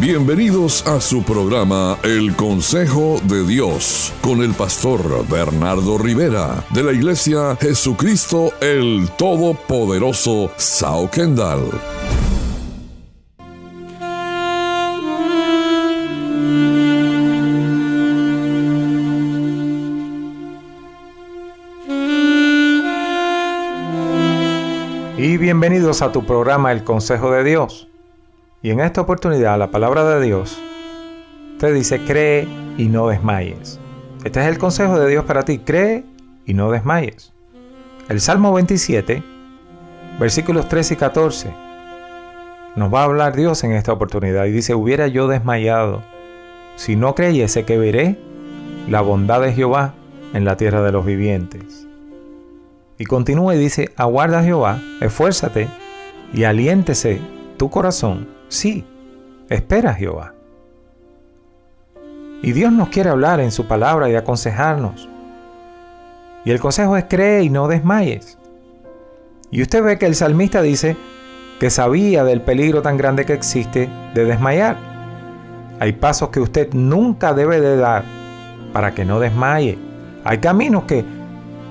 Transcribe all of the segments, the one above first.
Bienvenidos a su programa El Consejo de Dios con el pastor Bernardo Rivera de la Iglesia Jesucristo el Todopoderoso Sao Kendall. Y bienvenidos a tu programa El Consejo de Dios. Y en esta oportunidad la palabra de Dios te dice, cree y no desmayes. Este es el consejo de Dios para ti, cree y no desmayes. El Salmo 27, versículos 13 y 14, nos va a hablar Dios en esta oportunidad y dice, hubiera yo desmayado si no creyese que veré la bondad de Jehová en la tierra de los vivientes. Y continúa y dice, aguarda Jehová, esfuérzate y aliéntese tu corazón. Sí, espera Jehová. Y Dios nos quiere hablar en su palabra y aconsejarnos. Y el consejo es cree y no desmayes. Y usted ve que el salmista dice que sabía del peligro tan grande que existe de desmayar. Hay pasos que usted nunca debe de dar para que no desmaye. Hay caminos que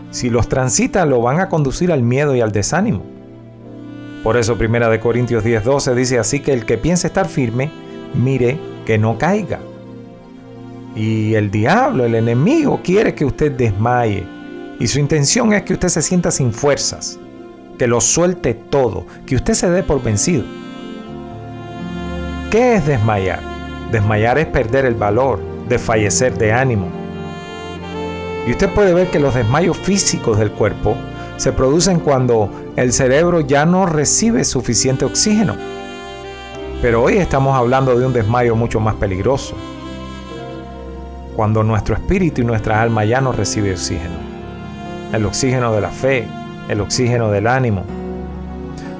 si los transita lo van a conducir al miedo y al desánimo. Por eso Primera de Corintios 10:12 dice así que el que piense estar firme, mire que no caiga. Y el diablo, el enemigo, quiere que usted desmaye. Y su intención es que usted se sienta sin fuerzas, que lo suelte todo, que usted se dé por vencido. ¿Qué es desmayar? Desmayar es perder el valor, desfallecer de ánimo, y usted puede ver que los desmayos físicos del cuerpo se producen cuando el cerebro ya no recibe suficiente oxígeno. Pero hoy estamos hablando de un desmayo mucho más peligroso. Cuando nuestro espíritu y nuestra alma ya no recibe oxígeno. El oxígeno de la fe, el oxígeno del ánimo.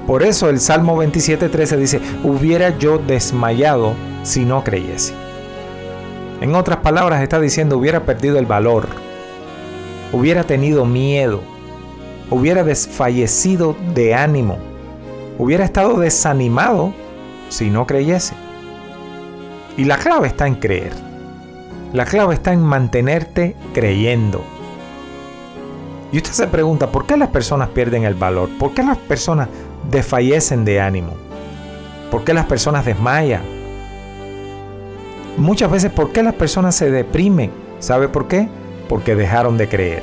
Por eso el Salmo 27.13 dice, hubiera yo desmayado si no creyese. En otras palabras está diciendo, hubiera perdido el valor, hubiera tenido miedo, hubiera desfallecido de ánimo, hubiera estado desanimado si no creyese. Y la clave está en creer. La clave está en mantenerte creyendo. Y usted se pregunta, ¿por qué las personas pierden el valor? ¿Por qué las personas desfallecen de ánimo? ¿Por qué las personas desmayan? Muchas veces, ¿por qué las personas se deprimen? ¿Sabe por qué? porque dejaron de creer.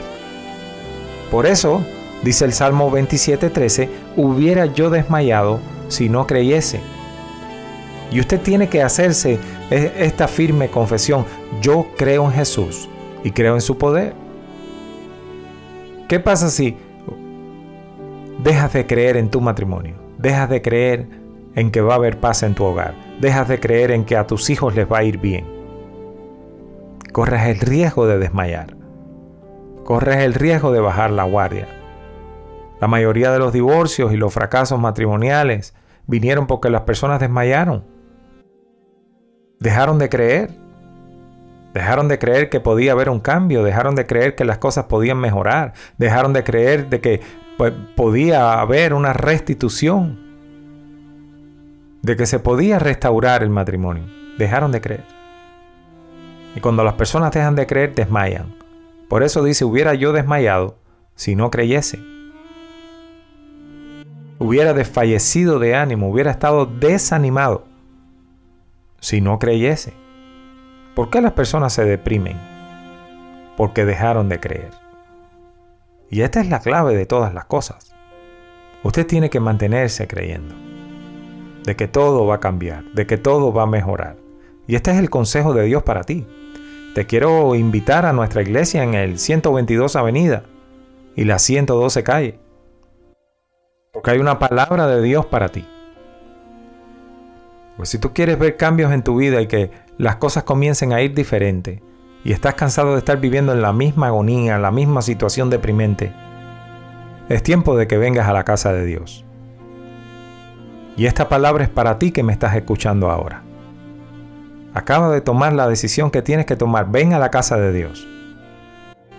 Por eso, dice el Salmo 27:13, hubiera yo desmayado si no creyese. Y usted tiene que hacerse e, esta firme confesión, yo creo en Jesús y creo en su poder. ¿Qué pasa si dejas de creer en tu matrimonio? Dejas de creer en que va a haber paz en tu hogar. Dejas de creer en que a tus hijos les va a ir bien corres el riesgo de desmayar. Corres el riesgo de bajar la guardia. La mayoría de los divorcios y los fracasos matrimoniales vinieron porque las personas desmayaron. Dejaron de creer. Dejaron de creer que podía haber un cambio, dejaron de creer que las cosas podían mejorar, dejaron de creer de que pues, podía haber una restitución, de que se podía restaurar el matrimonio. Dejaron de creer. Y cuando las personas dejan de creer, desmayan. Por eso dice, hubiera yo desmayado si no creyese. Hubiera desfallecido de ánimo, hubiera estado desanimado si no creyese. ¿Por qué las personas se deprimen? Porque dejaron de creer. Y esta es la clave de todas las cosas. Usted tiene que mantenerse creyendo de que todo va a cambiar, de que todo va a mejorar. Y este es el consejo de Dios para ti. Te quiero invitar a nuestra iglesia en el 122 Avenida y la 112 Calle. Porque hay una palabra de Dios para ti. Pues si tú quieres ver cambios en tu vida y que las cosas comiencen a ir diferente y estás cansado de estar viviendo en la misma agonía, en la misma situación deprimente, es tiempo de que vengas a la casa de Dios. Y esta palabra es para ti que me estás escuchando ahora. Acaba de tomar la decisión que tienes que tomar. Ven a la casa de Dios.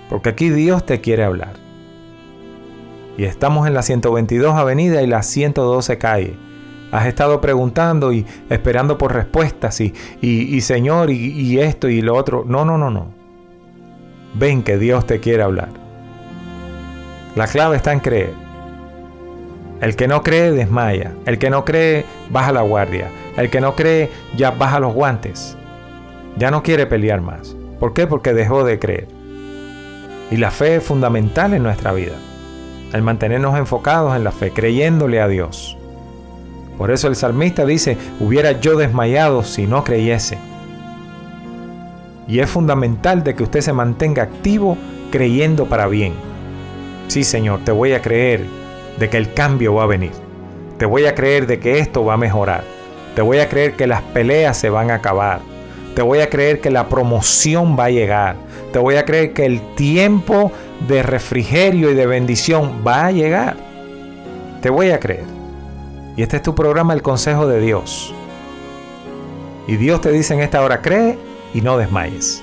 Porque aquí Dios te quiere hablar. Y estamos en la 122 Avenida y la 112 Calle. Has estado preguntando y esperando por respuestas y, y, Señor y, y esto y lo otro. No, no, no, no. Ven que Dios te quiere hablar. La clave está en creer. El que no cree desmaya. El que no cree baja la guardia. El que no cree ya baja los guantes. Ya no quiere pelear más. ¿Por qué? Porque dejó de creer. Y la fe es fundamental en nuestra vida. El mantenernos enfocados en la fe, creyéndole a Dios. Por eso el salmista dice, hubiera yo desmayado si no creyese. Y es fundamental de que usted se mantenga activo creyendo para bien. Sí, Señor, te voy a creer de que el cambio va a venir. Te voy a creer de que esto va a mejorar. Te voy a creer que las peleas se van a acabar. Te voy a creer que la promoción va a llegar. Te voy a creer que el tiempo de refrigerio y de bendición va a llegar. Te voy a creer. Y este es tu programa, El Consejo de Dios. Y Dios te dice en esta hora, cree y no desmayes.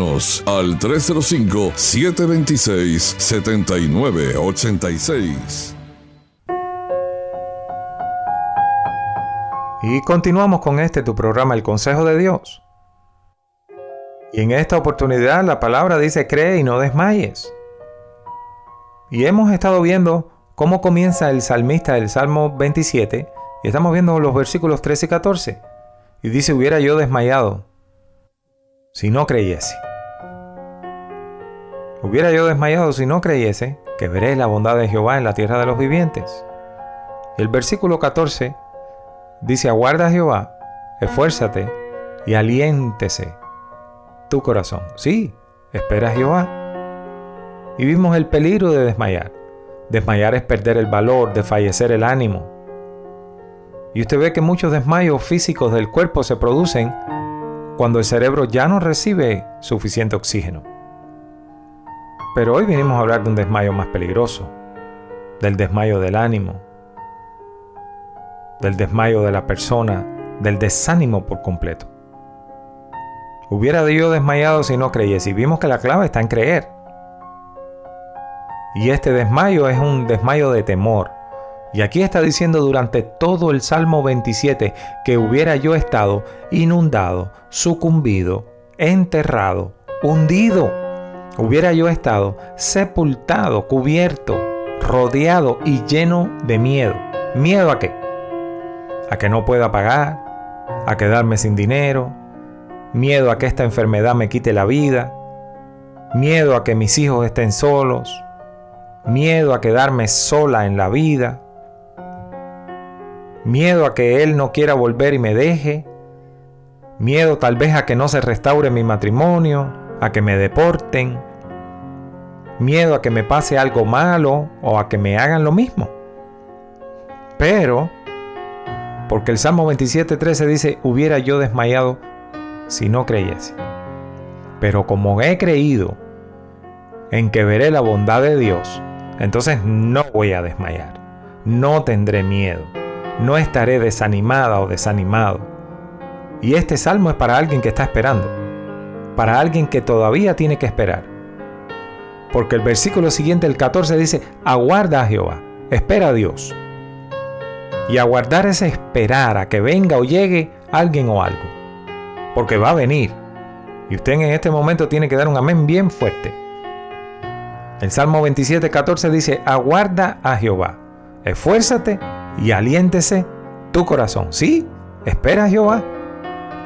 Al 305-726-7986. Y continuamos con este tu programa El Consejo de Dios. Y en esta oportunidad la palabra dice cree y no desmayes. Y hemos estado viendo cómo comienza el salmista del Salmo 27 y estamos viendo los versículos 13 y 14. Y dice hubiera yo desmayado si no creyese. Hubiera yo desmayado si no creyese que veré la bondad de Jehová en la tierra de los vivientes. El versículo 14 dice, aguarda Jehová, esfuérzate y aliéntese tu corazón. Sí, espera a Jehová. Y vimos el peligro de desmayar. Desmayar es perder el valor, de fallecer el ánimo. Y usted ve que muchos desmayos físicos del cuerpo se producen cuando el cerebro ya no recibe suficiente oxígeno. Pero hoy venimos a hablar de un desmayo más peligroso, del desmayo del ánimo, del desmayo de la persona, del desánimo por completo. Hubiera yo desmayado si no creyese y vimos que la clave está en creer. Y este desmayo es un desmayo de temor, y aquí está diciendo durante todo el Salmo 27 que hubiera yo estado inundado, sucumbido, enterrado, hundido. Hubiera yo estado sepultado, cubierto, rodeado y lleno de miedo. ¿Miedo a qué? A que no pueda pagar, a quedarme sin dinero, miedo a que esta enfermedad me quite la vida, miedo a que mis hijos estén solos, miedo a quedarme sola en la vida, miedo a que él no quiera volver y me deje, miedo tal vez a que no se restaure mi matrimonio, a que me deporten, miedo a que me pase algo malo o a que me hagan lo mismo. Pero, porque el Salmo 27.13 dice, hubiera yo desmayado si no creyese. Pero como he creído en que veré la bondad de Dios, entonces no voy a desmayar, no tendré miedo, no estaré desanimada o desanimado. Y este salmo es para alguien que está esperando, para alguien que todavía tiene que esperar. Porque el versículo siguiente, el 14, dice, aguarda a Jehová, espera a Dios. Y aguardar es esperar a que venga o llegue alguien o algo. Porque va a venir. Y usted en este momento tiene que dar un amén bien fuerte. El Salmo 27, 14 dice, aguarda a Jehová, esfuérzate y aliéntese tu corazón. Sí, espera a Jehová.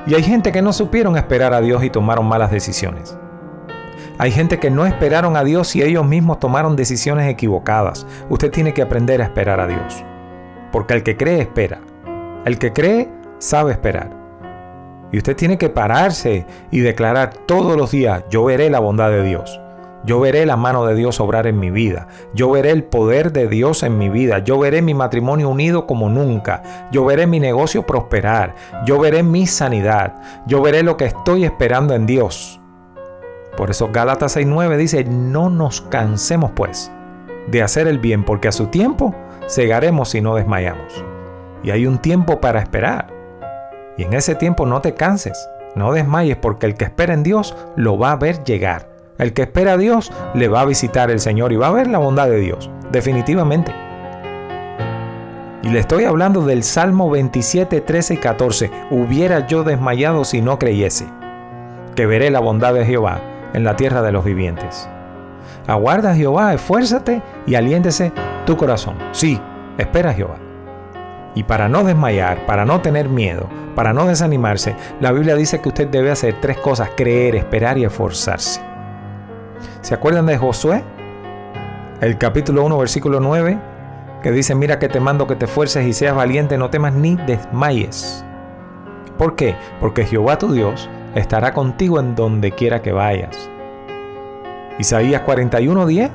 Y hay gente que no supieron esperar a Dios y tomaron malas decisiones. Hay gente que no esperaron a Dios y ellos mismos tomaron decisiones equivocadas. Usted tiene que aprender a esperar a Dios. Porque el que cree espera. El que cree sabe esperar. Y usted tiene que pararse y declarar todos los días, yo veré la bondad de Dios. Yo veré la mano de Dios obrar en mi vida. Yo veré el poder de Dios en mi vida. Yo veré mi matrimonio unido como nunca. Yo veré mi negocio prosperar. Yo veré mi sanidad. Yo veré lo que estoy esperando en Dios. Por eso Gálatas 6.9 dice, no nos cansemos pues de hacer el bien, porque a su tiempo segaremos si no desmayamos. Y hay un tiempo para esperar. Y en ese tiempo no te canses, no desmayes, porque el que espera en Dios lo va a ver llegar. El que espera a Dios le va a visitar el Señor y va a ver la bondad de Dios, definitivamente. Y le estoy hablando del Salmo 27, 13 y 14. Hubiera yo desmayado si no creyese, que veré la bondad de Jehová en la tierra de los vivientes. Aguarda Jehová, esfuérzate y aliéntese tu corazón. Sí, espera a Jehová. Y para no desmayar, para no tener miedo, para no desanimarse, la Biblia dice que usted debe hacer tres cosas, creer, esperar y esforzarse. ¿Se acuerdan de Josué? El capítulo 1, versículo 9, que dice, mira que te mando que te esfuerces y seas valiente, no temas ni desmayes. ¿Por qué? Porque Jehová tu Dios estará contigo en donde quiera que vayas. Isaías 41:10,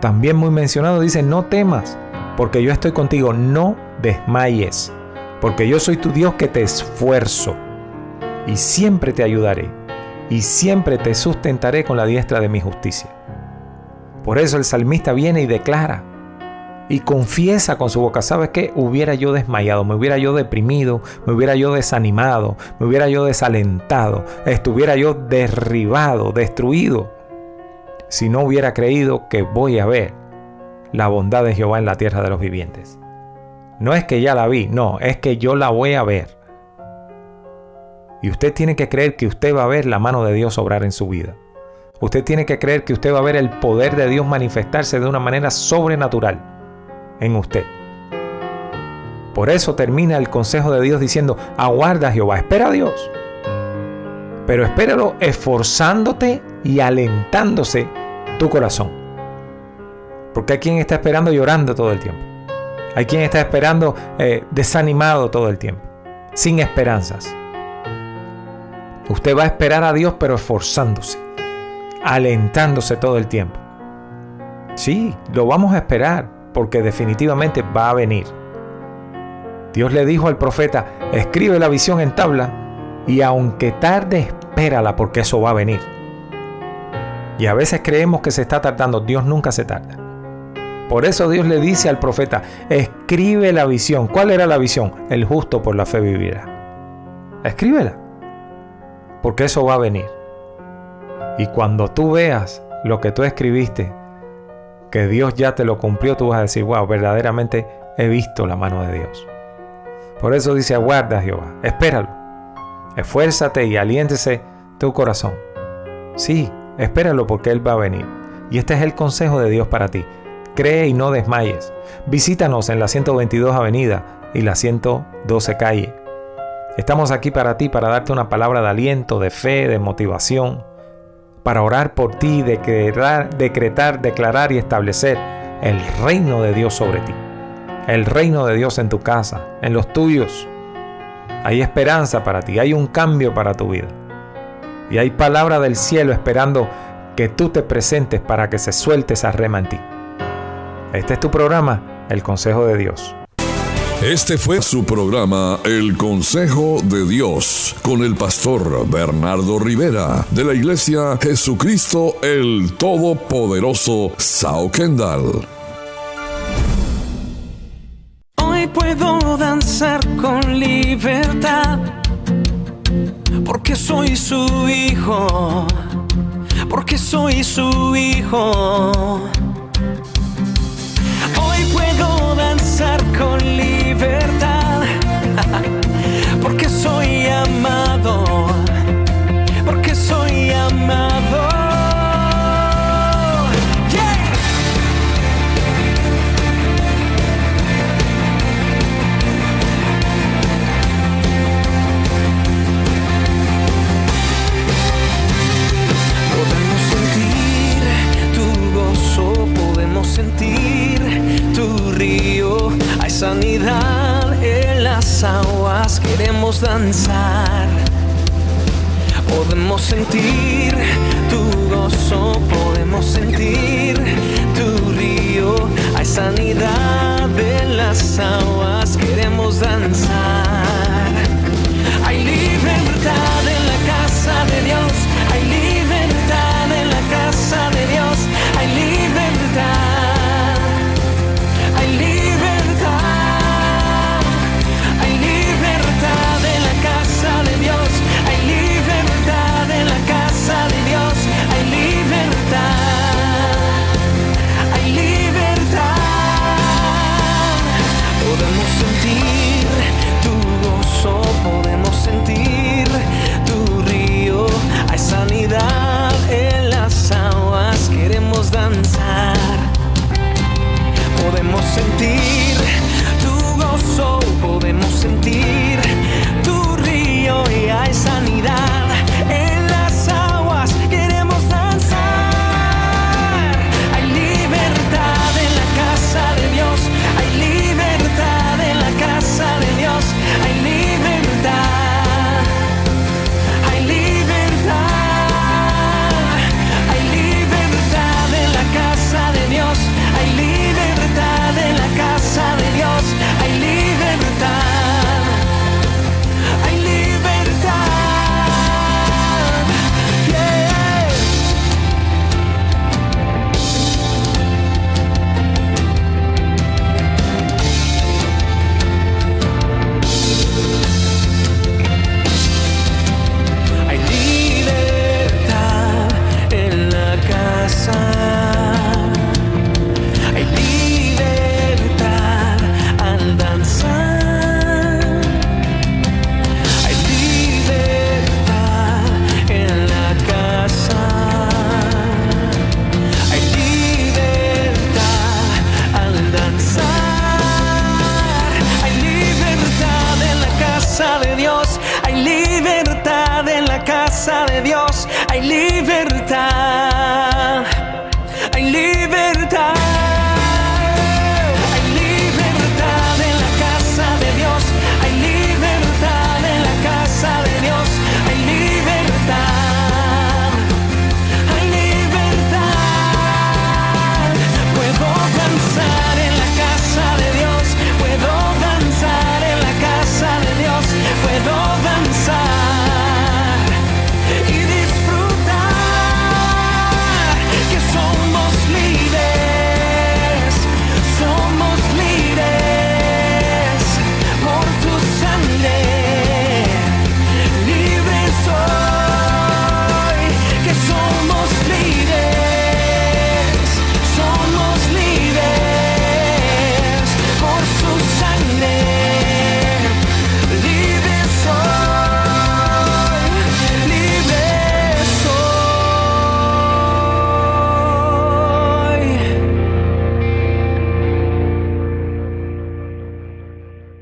también muy mencionado, dice, no temas, porque yo estoy contigo, no desmayes, porque yo soy tu Dios que te esfuerzo y siempre te ayudaré y siempre te sustentaré con la diestra de mi justicia. Por eso el salmista viene y declara, y confiesa con su boca, ¿sabes qué? Hubiera yo desmayado, me hubiera yo deprimido, me hubiera yo desanimado, me hubiera yo desalentado, estuviera yo derribado, destruido, si no hubiera creído que voy a ver la bondad de Jehová en la tierra de los vivientes. No es que ya la vi, no, es que yo la voy a ver. Y usted tiene que creer que usted va a ver la mano de Dios obrar en su vida. Usted tiene que creer que usted va a ver el poder de Dios manifestarse de una manera sobrenatural en usted. Por eso termina el consejo de Dios diciendo, aguarda Jehová, espera a Dios. Pero espéralo esforzándote y alentándose tu corazón. Porque hay quien está esperando llorando todo el tiempo. Hay quien está esperando eh, desanimado todo el tiempo, sin esperanzas. Usted va a esperar a Dios pero esforzándose, alentándose todo el tiempo. Sí, lo vamos a esperar, porque definitivamente va a venir. Dios le dijo al profeta, escribe la visión en tabla y aunque tarde, espérala porque eso va a venir. Y a veces creemos que se está tardando, Dios nunca se tarda. Por eso Dios le dice al profeta, escribe la visión. ¿Cuál era la visión? El justo por la fe vivirá. Escríbela, porque eso va a venir. Y cuando tú veas lo que tú escribiste, que Dios ya te lo cumplió, tú vas a decir, wow, verdaderamente he visto la mano de Dios. Por eso dice, aguarda Jehová, espéralo. Esfuérzate y aliéntese tu corazón. Sí, espéralo porque Él va a venir. Y este es el consejo de Dios para ti. Cree y no desmayes. Visítanos en la 122 Avenida y la 112 Calle. Estamos aquí para ti, para darte una palabra de aliento, de fe, de motivación para orar por ti, decretar, decretar, declarar y establecer el reino de Dios sobre ti. El reino de Dios en tu casa, en los tuyos. Hay esperanza para ti, hay un cambio para tu vida. Y hay palabra del cielo esperando que tú te presentes para que se suelte esa rema en ti. Este es tu programa, El Consejo de Dios. Este fue su programa El Consejo de Dios con el pastor Bernardo Rivera de la iglesia Jesucristo el Todopoderoso Sao Kendall. Hoy puedo danzar con libertad porque soy su hijo, porque soy su hijo. Hoy puedo danzar con libertad sanidad en las aguas, queremos danzar. Podemos sentir tu gozo, podemos sentir tu río. Hay sanidad en las aguas, queremos danzar. Hay libertad en la casa de Dios.